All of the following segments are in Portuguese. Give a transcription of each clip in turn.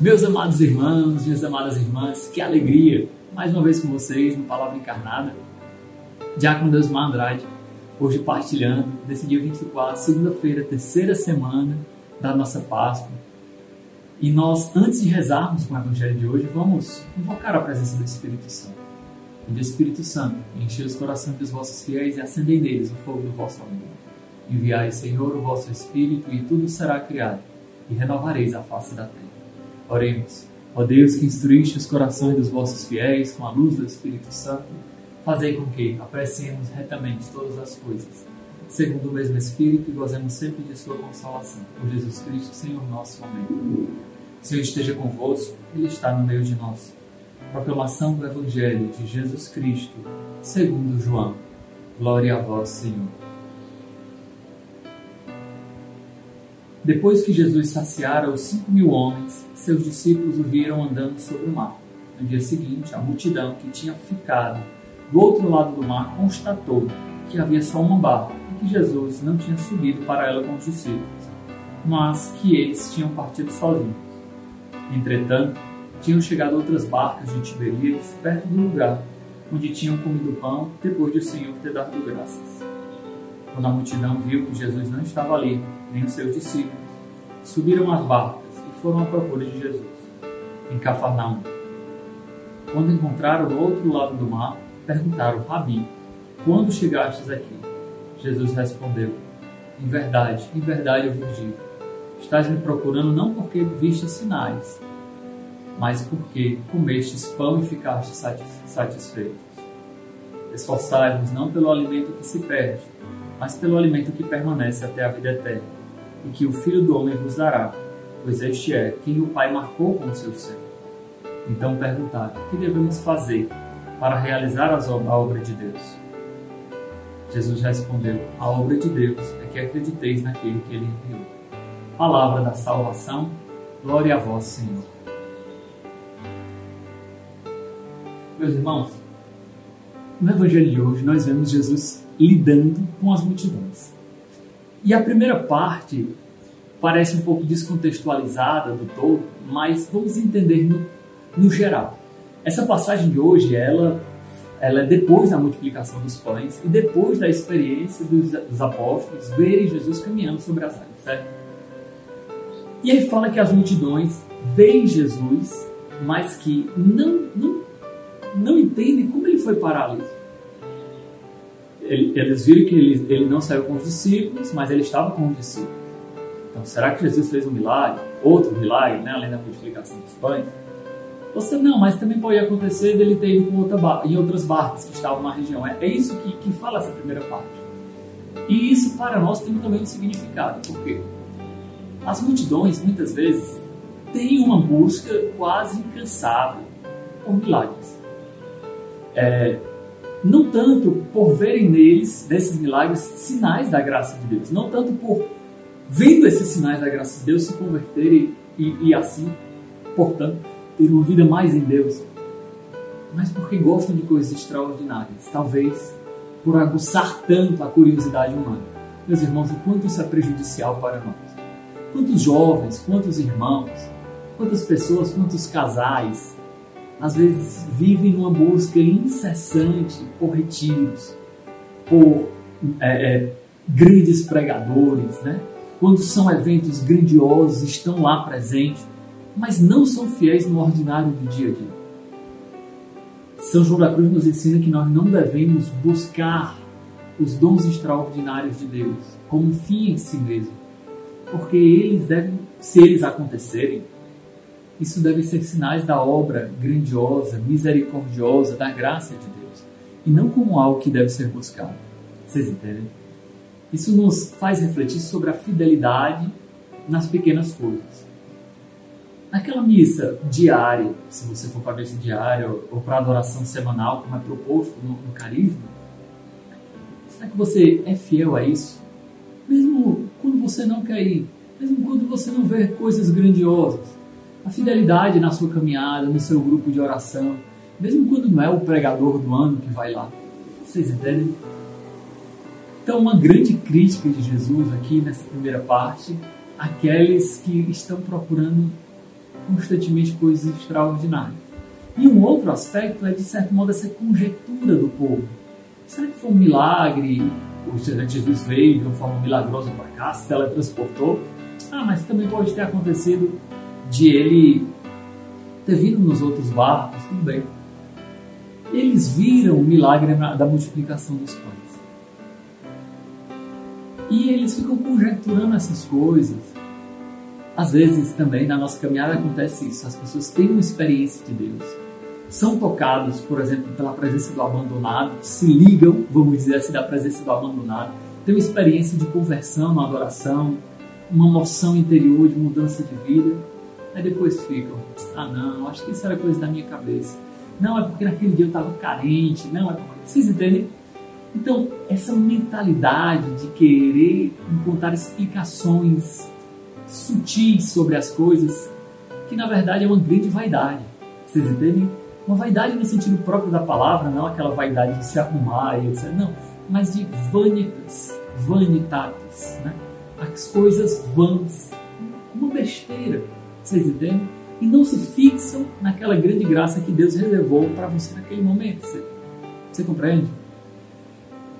Meus amados irmãos, minhas amadas irmãs, que alegria! Mais uma vez com vocês no Palavra Encarnada. Diácono Deusmar Andrade, hoje partilhando nesse dia 24, segunda-feira, terceira semana da nossa Páscoa. E nós, antes de rezarmos com o Evangelho de hoje, vamos invocar a presença do Espírito Santo. E do Espírito Santo, encher os corações dos vossos fiéis e acender neles o fogo do vosso amor. Enviai, Senhor, o vosso Espírito, e tudo será criado, e renovareis a face da terra. Oremos. Ó Deus que instruíste os corações dos vossos fiéis com a luz do Espírito Santo, fazei com que apreciemos retamente todas as coisas, segundo o mesmo Espírito e gozemos sempre de sua consolação. Por Jesus Cristo, Senhor nosso. Amém. Senhor esteja convosco, Ele está no meio de nós. Proclamação do Evangelho de Jesus Cristo, segundo João. Glória a vós, Senhor. Depois que Jesus saciara os cinco mil homens, seus discípulos o viram andando sobre o mar. No dia seguinte, a multidão que tinha ficado do outro lado do mar constatou que havia só uma barca e que Jesus não tinha subido para ela com os discípulos, mas que eles tinham partido sozinhos. Entretanto, tinham chegado outras barcas de Tiberíades perto do lugar onde tinham comido pão depois de o Senhor ter dado graças. Quando a multidão viu que Jesus não estava ali, nem os seus discípulos, subiram as barcas e foram à procura de Jesus, em Cafarnaum. Quando encontraram do outro lado do mar, perguntaram, Rabi, quando chegastes aqui? Jesus respondeu, em verdade, em verdade eu vos digo, estás me procurando não porque viste sinais, mas porque comestes pão e ficastes satisfeitos. Esforçai-vos não pelo alimento que se perde, mas pelo alimento que permanece até a vida eterna, e que o Filho do Homem vos dará, pois este é quem o Pai marcou com o seu sangue. Então perguntaram: o que devemos fazer para realizar a obra de Deus? Jesus respondeu: A obra de Deus é que acrediteis naquele que ele enviou. Palavra da salvação, glória a vós, Senhor. Meus irmãos, no Evangelho de hoje nós vemos Jesus lidando com as multidões. E a primeira parte parece um pouco descontextualizada do todo, mas vamos entender no, no geral. Essa passagem de hoje, ela, ela é depois da multiplicação dos pães e depois da experiência dos, dos apóstolos verem Jesus caminhando sobre as águas, certo? E ele fala que as multidões veem Jesus, mas que não, não, não entendem como ele foi parar ali eles viram que ele, ele não saiu com os discípulos, mas ele estava com os discípulos. Então, será que Jesus fez um milagre? Outro milagre, né? além da multiplicação dos pães? Você não, mas também pode acontecer dele ter ido com outra em outras barcas que estavam na região. É, é isso que, que fala essa primeira parte. E isso para nós tem também um significado, porque as multidões muitas vezes têm uma busca quase incansável por milagres. É, não tanto por verem neles, nesses milagres, sinais da graça de Deus, não tanto por vendo esses sinais da graça de Deus se converterem e, e assim, portanto, ter uma vida mais em Deus, mas porque gostam de coisas extraordinárias, talvez por aguçar tanto a curiosidade humana. Meus irmãos, o quanto isso é prejudicial para nós. Quantos jovens, quantos irmãos, quantas pessoas, quantos casais às vezes vivem numa busca incessante por retiros, por é, é, grandes pregadores, né? quando são eventos grandiosos, estão lá presentes, mas não são fiéis no ordinário do dia a dia. São João da Cruz nos ensina que nós não devemos buscar os dons extraordinários de Deus como fim em si mesmo, porque eles devem, se eles acontecerem, isso deve ser sinais da obra grandiosa, misericordiosa, da graça de Deus, e não como algo que deve ser buscado. Vocês entendem? Isso nos faz refletir sobre a fidelidade nas pequenas coisas. Naquela missa diária, se você for para a missa diária ou para a adoração semanal, como é proposto no, no carisma, será que você é fiel a isso? Mesmo quando você não quer ir, mesmo quando você não vê coisas grandiosas, a fidelidade na sua caminhada, no seu grupo de oração, mesmo quando não é o pregador do ano que vai lá. Vocês entendem? Então, uma grande crítica de Jesus aqui nessa primeira parte, aqueles que estão procurando constantemente coisas extraordinárias. E um outro aspecto é, de certo modo, essa conjectura do povo. Será que foi um milagre? O Jesus veio de uma forma milagrosa para cá, se teletransportou? Ah, mas também pode ter acontecido de ele ter vindo nos outros barcos, tudo bem. Eles viram o milagre da multiplicação dos pães. E eles ficam conjecturando essas coisas. Às vezes também na nossa caminhada acontece isso. As pessoas têm uma experiência de Deus, são tocados, por exemplo, pela presença do abandonado, se ligam, vamos dizer assim, da presença do abandonado, têm uma experiência de conversão, uma adoração, uma noção interior de mudança de vida. Aí depois ficam, ah não, acho que isso era coisa da minha cabeça. Não, é porque naquele dia eu estava carente. Não, é porque... Vocês entendem? Então, essa mentalidade de querer encontrar explicações sutis sobre as coisas, que na verdade é uma grande vaidade. Vocês entendem? Uma vaidade no sentido próprio da palavra, não aquela vaidade de se arrumar e etc. Não, mas de vanitas, vanitatis, né? As coisas vãs, uma besteira. Vocês entendem? E não se fixam naquela grande graça que Deus reservou para você naquele momento. Você, você compreende?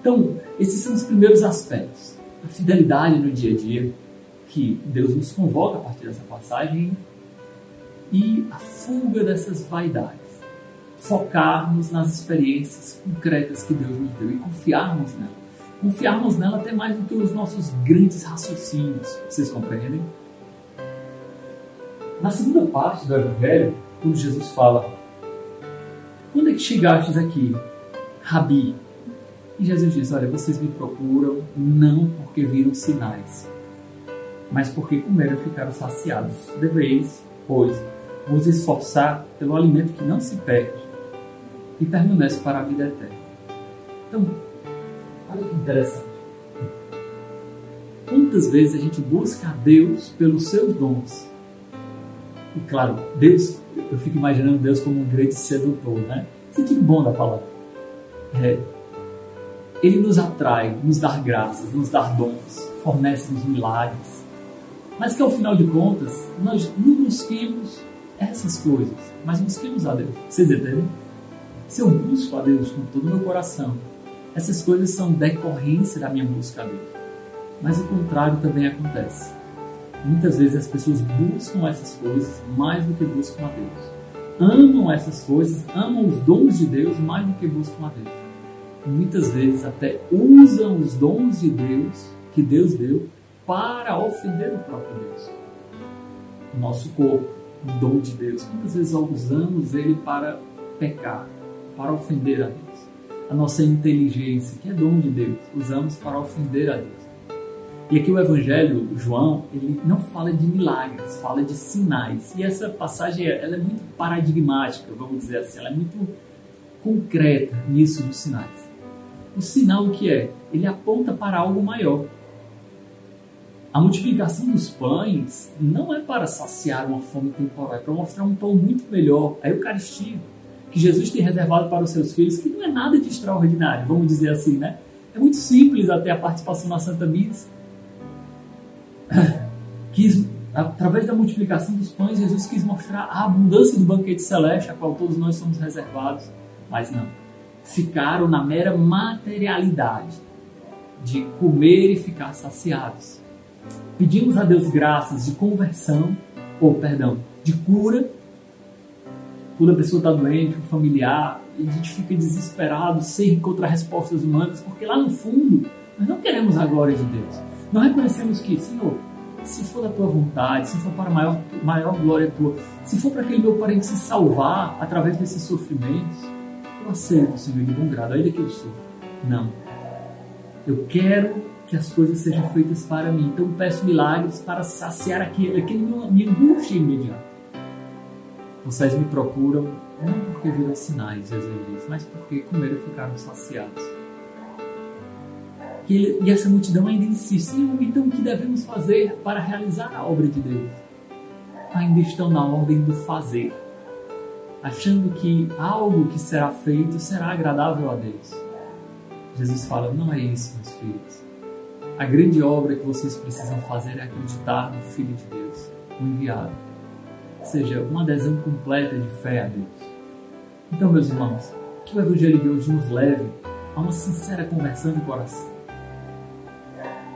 Então, esses são os primeiros aspectos. A fidelidade no dia a dia, que Deus nos convoca a partir dessa passagem, e a fuga dessas vaidades. Focarmos nas experiências concretas que Deus nos deu e confiarmos nela. Confiarmos nela até mais do que os nossos grandes raciocínios. Vocês compreendem? Na segunda parte do Evangelho, quando Jesus fala: Quando é que chegastes aqui, Rabi? E Jesus diz: Olha, vocês me procuram não porque viram sinais, mas porque comeram e ficaram saciados. Deveis, pois, vos esforçar pelo alimento que não se perde e permanece para a vida eterna. Então, olha que interessante. Quantas vezes a gente busca a Deus pelos seus dons? E claro, Deus, eu fico imaginando Deus como um grande sedutor, né? Sentido bom da palavra. É, ele nos atrai, nos dá graças, nos dá dons, fornece-nos milagres. Mas que ao final de contas, nós não busquemos essas coisas, mas busquemos a Deus. Vocês entendem? Se eu busco a Deus com todo o meu coração, essas coisas são decorrência da minha busca a Deus. Mas o contrário também acontece. Muitas vezes as pessoas buscam essas coisas mais do que buscam a Deus. Amam essas coisas, amam os dons de Deus mais do que buscam a Deus. muitas vezes até usam os dons de Deus, que Deus deu, para ofender o próprio Deus. O nosso corpo, o dom de Deus, quantas vezes usamos ele para pecar, para ofender a Deus? A nossa inteligência, que é dom de Deus, usamos para ofender a Deus. E aqui o Evangelho, João, ele não fala de milagres, fala de sinais. E essa passagem ela é muito paradigmática, vamos dizer assim, ela é muito concreta nisso dos sinais. O sinal o que é? Ele aponta para algo maior. A multiplicação dos pães não é para saciar uma fome temporária, é para mostrar um pão muito melhor, a Eucaristia, que Jesus tem reservado para os seus filhos, que não é nada de extraordinário, vamos dizer assim, né? É muito simples até a participação na Santa Missa. Quis, através da multiplicação dos pães, Jesus quis mostrar a abundância do banquete celeste, a qual todos nós somos reservados, mas não. Ficaram na mera materialidade de comer e ficar saciados pedimos a Deus graças de conversão, ou perdão, de cura, quando a pessoa está doente, um familiar, e a gente fica desesperado, sem encontrar respostas humanas, porque lá no fundo nós não queremos a glória de Deus. Nós reconhecemos que, Senhor, se for da tua vontade, se for para a maior, maior glória tua, se for para aquele meu parente se salvar através desses sofrimentos, eu aceito, Senhor, de bom grado, ainda que eu sou. Não. Eu quero que as coisas sejam feitas para mim. Então peço milagres para saciar aquele, aquele meu, minha angústia imediata. Vocês me procuram não porque viram sinais, Jesus diz, mas porque comeram e ficaram saciados. E, ele, e essa multidão ainda Senhor, então o que devemos fazer para realizar a obra de Deus? Ainda estão na ordem do fazer, achando que algo que será feito será agradável a Deus. Jesus fala: não é isso, meus filhos. A grande obra que vocês precisam fazer é acreditar no Filho de Deus, o enviado. seja uma adesão completa de fé a Deus. Então, meus irmãos, que o Evangelho de hoje nos leve a uma sincera conversão de coração.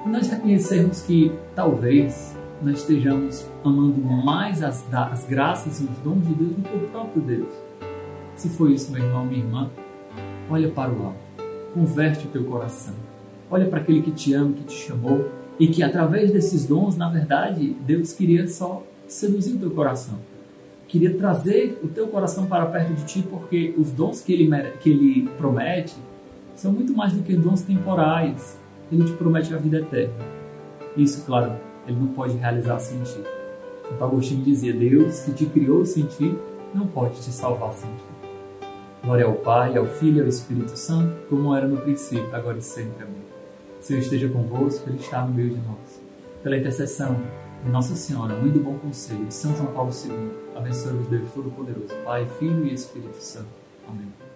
Nós reconhecermos que talvez nós estejamos amando mais as, as graças e os dons de Deus do que o próprio Deus. Se foi isso, meu irmão, minha irmã, olha para o alto, converte o teu coração, olha para aquele que te ama, que te chamou e que através desses dons, na verdade, Deus queria só seduzir o teu coração. Queria trazer o teu coração para perto de ti, porque os dons que ele, que ele promete são muito mais do que dons temporais. Ele te promete a vida eterna. Isso, claro, ele não pode realizar sem ti. Então, Agostinho dizia: Deus que te criou sem ti não pode te salvar sem ti. Glória ao Pai, ao Filho e ao Espírito Santo, como era no princípio, agora e sempre. Amém. Senhor esteja convosco, Ele está no meio de nós. Pela intercessão de Nossa Senhora, Mãe do Bom Conselho, São João Paulo II, abençoe-vos Deus Todo-Poderoso, Pai, Filho e Espírito Santo. Amém.